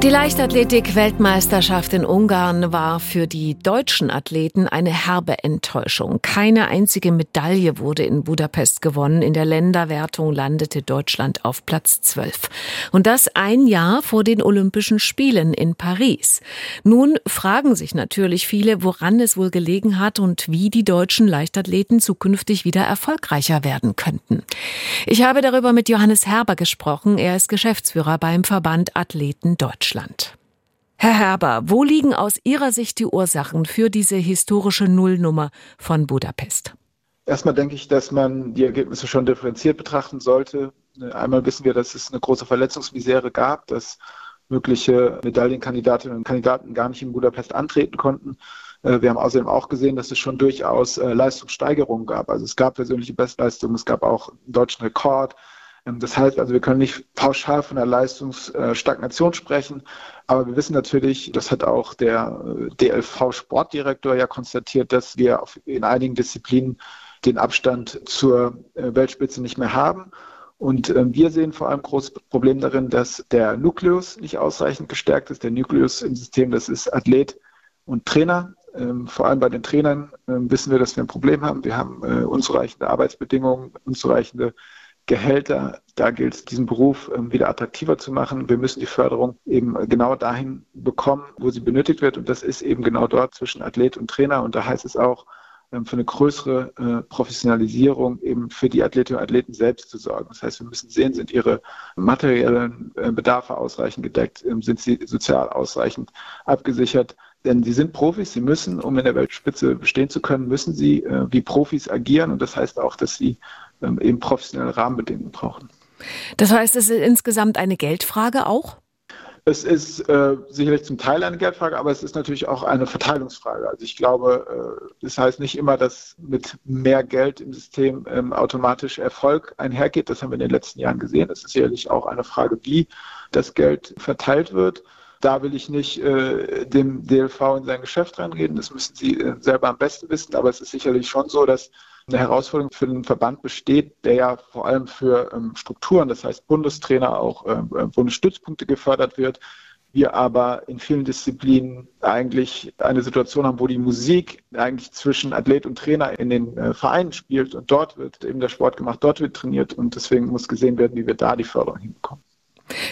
Die Leichtathletik-Weltmeisterschaft in Ungarn war für die deutschen Athleten eine herbe Enttäuschung. Keine einzige Medaille wurde in Budapest gewonnen. In der Länderwertung landete Deutschland auf Platz 12. Und das ein Jahr vor den Olympischen Spielen in Paris. Nun fragen sich natürlich viele, woran es wohl gelegen hat und wie die deutschen Leichtathleten zukünftig wieder erfolgreicher werden könnten. Ich habe darüber mit Johannes Herber gesprochen. Er ist Geschäftsführer beim Verband Athleten Deutschland. Herr Herber, wo liegen aus Ihrer Sicht die Ursachen für diese historische Nullnummer von Budapest? Erstmal denke ich, dass man die Ergebnisse schon differenziert betrachten sollte. Einmal wissen wir, dass es eine große Verletzungsmisere gab, dass mögliche Medaillenkandidatinnen und Kandidaten gar nicht in Budapest antreten konnten. Äh, wir haben außerdem auch gesehen, dass es schon durchaus äh, Leistungssteigerungen gab. Also es gab persönliche Bestleistungen, es gab auch einen deutschen Rekord, ähm, das heißt also, wir können nicht pauschal von einer Leistungsstagnation sprechen, aber wir wissen natürlich, das hat auch der äh, DLV-Sportdirektor ja konstatiert, dass wir in einigen Disziplinen den Abstand zur Weltspitze nicht mehr haben. Und ähm, wir sehen vor allem großes Problem darin, dass der Nukleus nicht ausreichend gestärkt ist. Der Nukleus im System, das ist Athlet und Trainer. Ähm, vor allem bei den Trainern wissen wir, dass wir ein Problem haben. Wir haben äh, unzureichende Arbeitsbedingungen, unzureichende Gehälter. Da gilt es, diesen Beruf ähm, wieder attraktiver zu machen. Wir müssen die Förderung eben genau dahin bekommen, wo sie benötigt wird. Und das ist eben genau dort zwischen Athlet und Trainer. Und da heißt es auch, ähm, für eine größere äh, Professionalisierung eben für die Athletinnen und Athleten selbst zu sorgen. Das heißt, wir müssen sehen, sind ihre materiellen äh, Bedarfe ausreichend gedeckt, ähm, sind sie sozial ausreichend abgesichert. Denn sie sind Profis, sie müssen, um in der Weltspitze bestehen zu können, müssen sie äh, wie Profis agieren. Und das heißt auch, dass sie ähm, eben professionelle Rahmenbedingungen brauchen. Das heißt, es ist insgesamt eine Geldfrage auch? Es ist äh, sicherlich zum Teil eine Geldfrage, aber es ist natürlich auch eine Verteilungsfrage. Also ich glaube, äh, das heißt nicht immer, dass mit mehr Geld im System ähm, automatisch Erfolg einhergeht. Das haben wir in den letzten Jahren gesehen. Es ist sicherlich auch eine Frage, wie das Geld verteilt wird. Da will ich nicht äh, dem DLV in sein Geschäft reinreden. Das müssen Sie äh, selber am besten wissen. Aber es ist sicherlich schon so, dass eine Herausforderung für den Verband besteht, der ja vor allem für ähm, Strukturen, das heißt Bundestrainer, auch ähm, äh, Bundesstützpunkte gefördert wird. Wir aber in vielen Disziplinen eigentlich eine Situation haben, wo die Musik eigentlich zwischen Athlet und Trainer in den äh, Vereinen spielt und dort wird eben der Sport gemacht, dort wird trainiert und deswegen muss gesehen werden, wie wir da die Förderung hinbekommen.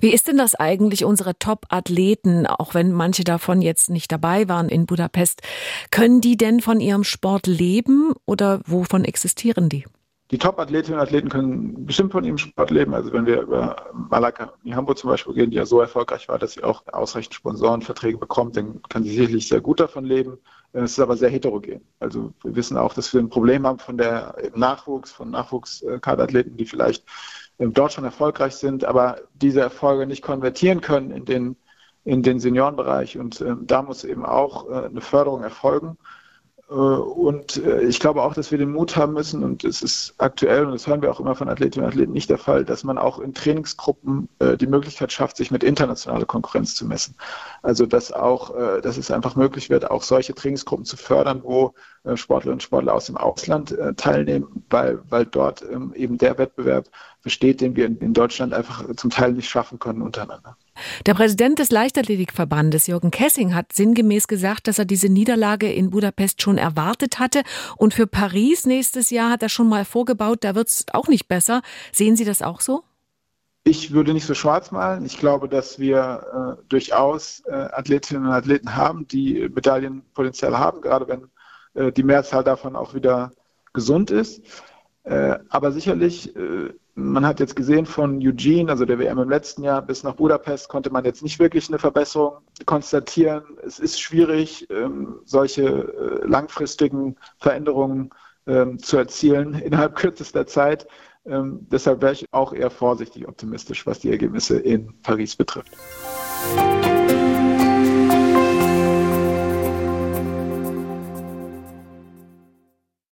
Wie ist denn das eigentlich, unsere Top-Athleten, auch wenn manche davon jetzt nicht dabei waren in Budapest, können die denn von ihrem Sport leben oder wovon existieren die? Die Top-Athletinnen und Athleten können bestimmt von ihrem Sport leben. Also wenn wir über Malaka Hamburg zum Beispiel gehen, die ja so erfolgreich war, dass sie auch ausreichend Sponsorenverträge bekommt, dann kann sie sicherlich sehr gut davon leben. Es ist aber sehr heterogen. Also wir wissen auch, dass wir ein Problem haben von der Nachwuchs, von Nachwuchskaderathleten, die vielleicht dort schon erfolgreich sind, aber diese Erfolge nicht konvertieren können in den, in den Seniorenbereich. Und äh, da muss eben auch äh, eine Förderung erfolgen. Äh, und äh, ich glaube auch, dass wir den Mut haben müssen, und es ist aktuell, und das hören wir auch immer von Athletinnen und Athleten nicht der Fall, dass man auch in Trainingsgruppen äh, die Möglichkeit schafft, sich mit internationaler Konkurrenz zu messen. Also dass auch, dass es einfach möglich wird, auch solche Trainingsgruppen zu fördern, wo Sportlerinnen und Sportler aus dem Ausland teilnehmen, weil, weil dort ähm, eben der Wettbewerb besteht, den wir in Deutschland einfach zum Teil nicht schaffen können untereinander. Der Präsident des Leichtathletikverbandes, Jürgen Kessing, hat sinngemäß gesagt, dass er diese Niederlage in Budapest schon erwartet hatte. Und für Paris nächstes Jahr hat er schon mal vorgebaut, da wird es auch nicht besser. Sehen Sie das auch so? Ich würde nicht so schwarz malen. Ich glaube, dass wir äh, durchaus äh, Athletinnen und Athleten haben, die Medaillenpotenzial haben, gerade wenn äh, die Mehrzahl davon auch wieder gesund ist. Äh, aber sicherlich äh, man hat jetzt gesehen von Eugene, also der WM im letzten Jahr, bis nach Budapest konnte man jetzt nicht wirklich eine Verbesserung konstatieren. Es ist schwierig, ähm, solche äh, langfristigen Veränderungen ähm, zu erzielen innerhalb kürzester Zeit. Ähm, deshalb wäre ich auch eher vorsichtig optimistisch, was die Ergebnisse in Paris betrifft.